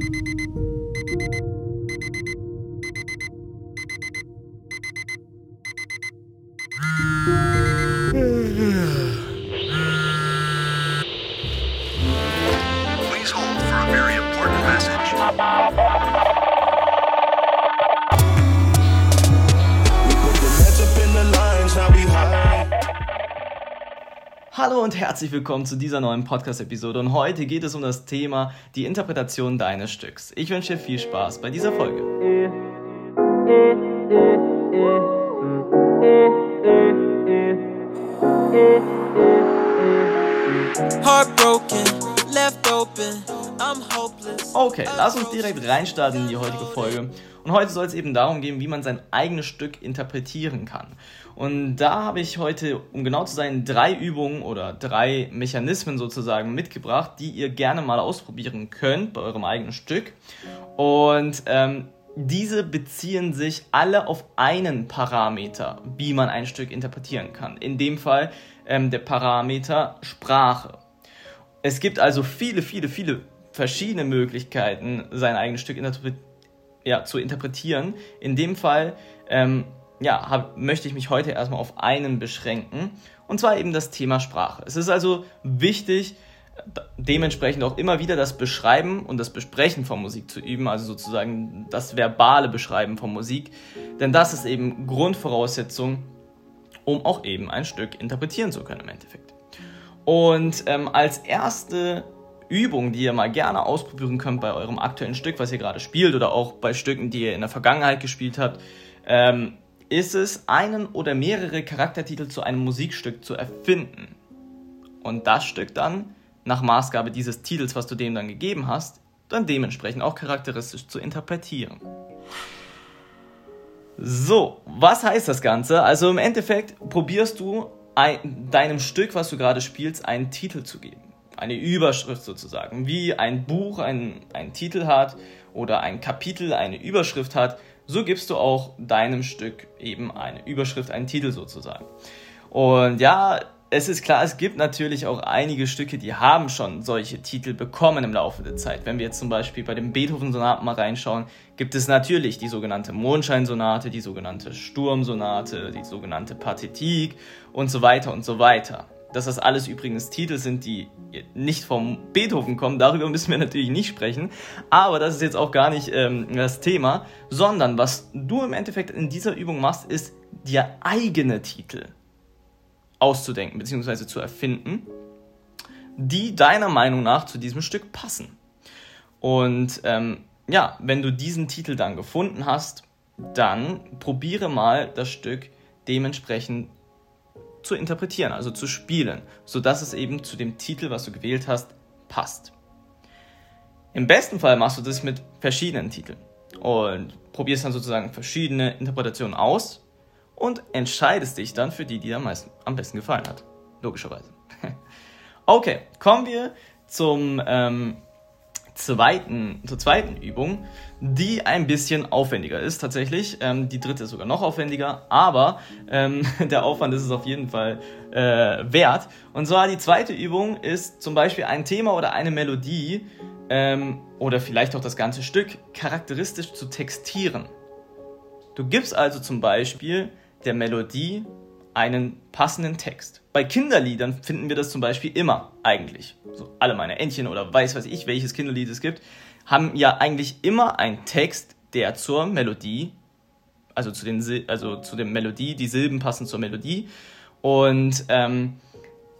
Thank you Hallo und herzlich willkommen zu dieser neuen Podcast-Episode und heute geht es um das Thema die Interpretation deines Stücks. Ich wünsche dir viel Spaß bei dieser Folge. Heartbroken, Okay, lass uns direkt reinstarten in die heutige Folge. Und heute soll es eben darum gehen, wie man sein eigenes Stück interpretieren kann. Und da habe ich heute, um genau zu sein, drei Übungen oder drei Mechanismen sozusagen mitgebracht, die ihr gerne mal ausprobieren könnt bei eurem eigenen Stück. Und ähm, diese beziehen sich alle auf einen Parameter, wie man ein Stück interpretieren kann. In dem Fall ähm, der Parameter Sprache. Es gibt also viele, viele, viele verschiedene Möglichkeiten, sein eigenes Stück interpre ja, zu interpretieren. In dem Fall ähm, ja, hab, möchte ich mich heute erstmal auf einen beschränken, und zwar eben das Thema Sprache. Es ist also wichtig, dementsprechend auch immer wieder das Beschreiben und das Besprechen von Musik zu üben, also sozusagen das verbale Beschreiben von Musik, denn das ist eben Grundvoraussetzung, um auch eben ein Stück interpretieren zu können im Endeffekt. Und ähm, als erste Übung, die ihr mal gerne ausprobieren könnt bei eurem aktuellen Stück, was ihr gerade spielt oder auch bei Stücken, die ihr in der Vergangenheit gespielt habt, ähm, ist es, einen oder mehrere Charaktertitel zu einem Musikstück zu erfinden. Und das Stück dann, nach Maßgabe dieses Titels, was du dem dann gegeben hast, dann dementsprechend auch charakteristisch zu interpretieren. So, was heißt das Ganze? Also im Endeffekt probierst du ein, deinem Stück, was du gerade spielst, einen Titel zu geben. Eine Überschrift sozusagen. Wie ein Buch einen, einen Titel hat oder ein Kapitel eine Überschrift hat, so gibst du auch deinem Stück eben eine Überschrift, einen Titel sozusagen. Und ja, es ist klar, es gibt natürlich auch einige Stücke, die haben schon solche Titel bekommen im Laufe der Zeit. Wenn wir jetzt zum Beispiel bei den Beethoven-Sonaten mal reinschauen, gibt es natürlich die sogenannte Mondscheinsonate, die sogenannte Sturmsonate, die sogenannte Pathetik und so weiter und so weiter. Dass das alles übrigens Titel sind, die nicht vom Beethoven kommen, darüber müssen wir natürlich nicht sprechen. Aber das ist jetzt auch gar nicht ähm, das Thema, sondern was du im Endeffekt in dieser Übung machst, ist dir eigene Titel auszudenken bzw. zu erfinden, die deiner Meinung nach zu diesem Stück passen. Und ähm, ja, wenn du diesen Titel dann gefunden hast, dann probiere mal das Stück dementsprechend zu interpretieren, also zu spielen, sodass es eben zu dem Titel, was du gewählt hast, passt. Im besten Fall machst du das mit verschiedenen Titeln und probierst dann sozusagen verschiedene Interpretationen aus und entscheidest dich dann für die, die dir am, meisten, am besten gefallen hat. Logischerweise. okay, kommen wir zum ähm, zweiten, zur zweiten Übung, die ein bisschen aufwendiger ist tatsächlich. Ähm, die dritte ist sogar noch aufwendiger, aber ähm, der Aufwand ist es auf jeden Fall äh, wert. Und zwar die zweite Übung ist zum Beispiel ein Thema oder eine Melodie ähm, oder vielleicht auch das ganze Stück charakteristisch zu textieren. Du gibst also zum Beispiel der Melodie einen passenden Text. Bei Kinderliedern finden wir das zum Beispiel immer eigentlich. So alle meine Entchen oder weiß weiß ich, welches Kinderlied es gibt, haben ja eigentlich immer einen Text, der zur Melodie, also zu den also zu der Melodie, die Silben passen zur Melodie. Und ähm,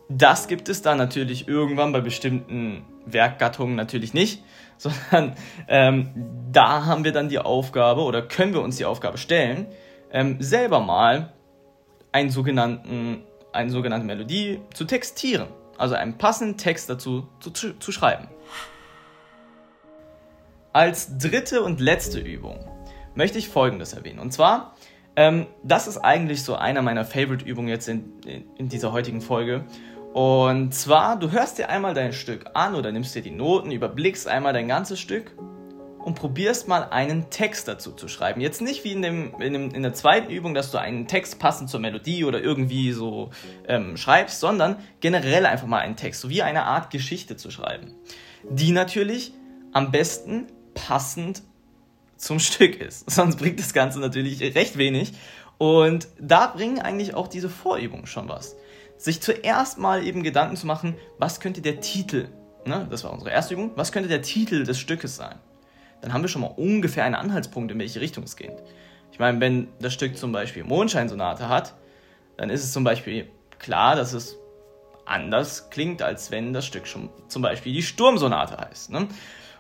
das gibt es dann natürlich irgendwann bei bestimmten Werkgattungen natürlich nicht, sondern ähm, da haben wir dann die Aufgabe oder können wir uns die Aufgabe stellen, ähm, selber mal einen sogenannten, eine sogenannte Melodie zu textieren. Also einen passenden Text dazu zu, zu, zu schreiben. Als dritte und letzte Übung möchte ich Folgendes erwähnen. Und zwar, ähm, das ist eigentlich so einer meiner Favorite-Übungen jetzt in, in, in dieser heutigen Folge. Und zwar, du hörst dir einmal dein Stück an oder nimmst dir die Noten, überblickst einmal dein ganzes Stück und probierst mal einen Text dazu zu schreiben. Jetzt nicht wie in, dem, in, dem, in der zweiten Übung, dass du einen Text passend zur Melodie oder irgendwie so ähm, schreibst, sondern generell einfach mal einen Text, so wie eine Art Geschichte zu schreiben. Die natürlich am besten passend zum Stück ist. Sonst bringt das Ganze natürlich recht wenig. Und da bringen eigentlich auch diese Vorübungen schon was. Sich zuerst mal eben Gedanken zu machen, was könnte der Titel, ne, das war unsere erste Übung, was könnte der Titel des Stückes sein? Dann haben wir schon mal ungefähr einen Anhaltspunkt, in welche Richtung es geht. Ich meine, wenn das Stück zum Beispiel Mondscheinsonate hat, dann ist es zum Beispiel klar, dass es anders klingt, als wenn das Stück schon zum Beispiel die Sturmsonate heißt. Ne?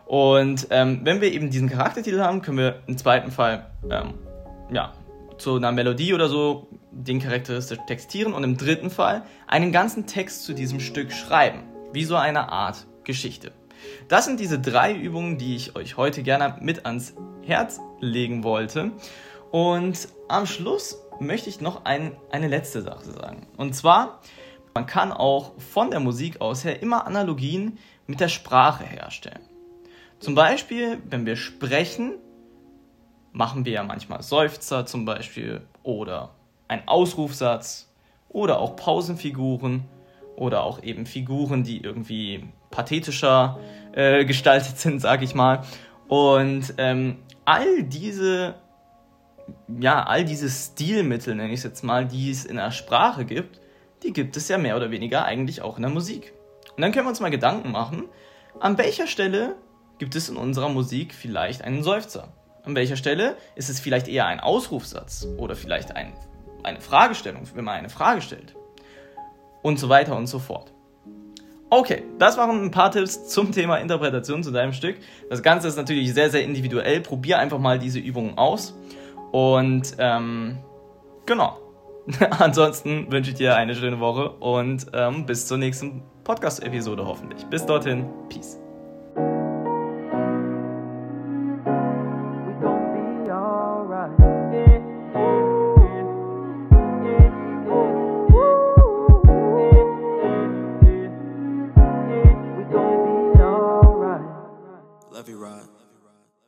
Und ähm, wenn wir eben diesen Charaktertitel haben, können wir im zweiten Fall ähm, ja, zu einer Melodie oder so den charakteristisch textieren und im dritten Fall einen ganzen Text zu diesem Stück schreiben, wie so eine Art Geschichte. Das sind diese drei Übungen, die ich euch heute gerne mit ans Herz legen wollte. Und am Schluss möchte ich noch ein, eine letzte Sache sagen. Und zwar, man kann auch von der Musik aus her immer Analogien mit der Sprache herstellen. Zum Beispiel, wenn wir sprechen, machen wir ja manchmal Seufzer zum Beispiel oder ein Ausrufsatz oder auch Pausenfiguren oder auch eben Figuren, die irgendwie pathetischer äh, gestaltet sind, sage ich mal. Und ähm, all diese, ja, all diese Stilmittel, nenne ich es jetzt mal, die es in der Sprache gibt, die gibt es ja mehr oder weniger eigentlich auch in der Musik. Und dann können wir uns mal Gedanken machen, an welcher Stelle gibt es in unserer Musik vielleicht einen Seufzer? An welcher Stelle ist es vielleicht eher ein Ausrufsatz oder vielleicht ein, eine Fragestellung, wenn man eine Frage stellt? Und so weiter und so fort. Okay, das waren ein paar Tipps zum Thema Interpretation zu deinem Stück. Das Ganze ist natürlich sehr, sehr individuell. Probier einfach mal diese Übungen aus. Und ähm, genau. Ansonsten wünsche ich dir eine schöne Woche und ähm, bis zur nächsten Podcast-Episode hoffentlich. Bis dorthin, Peace.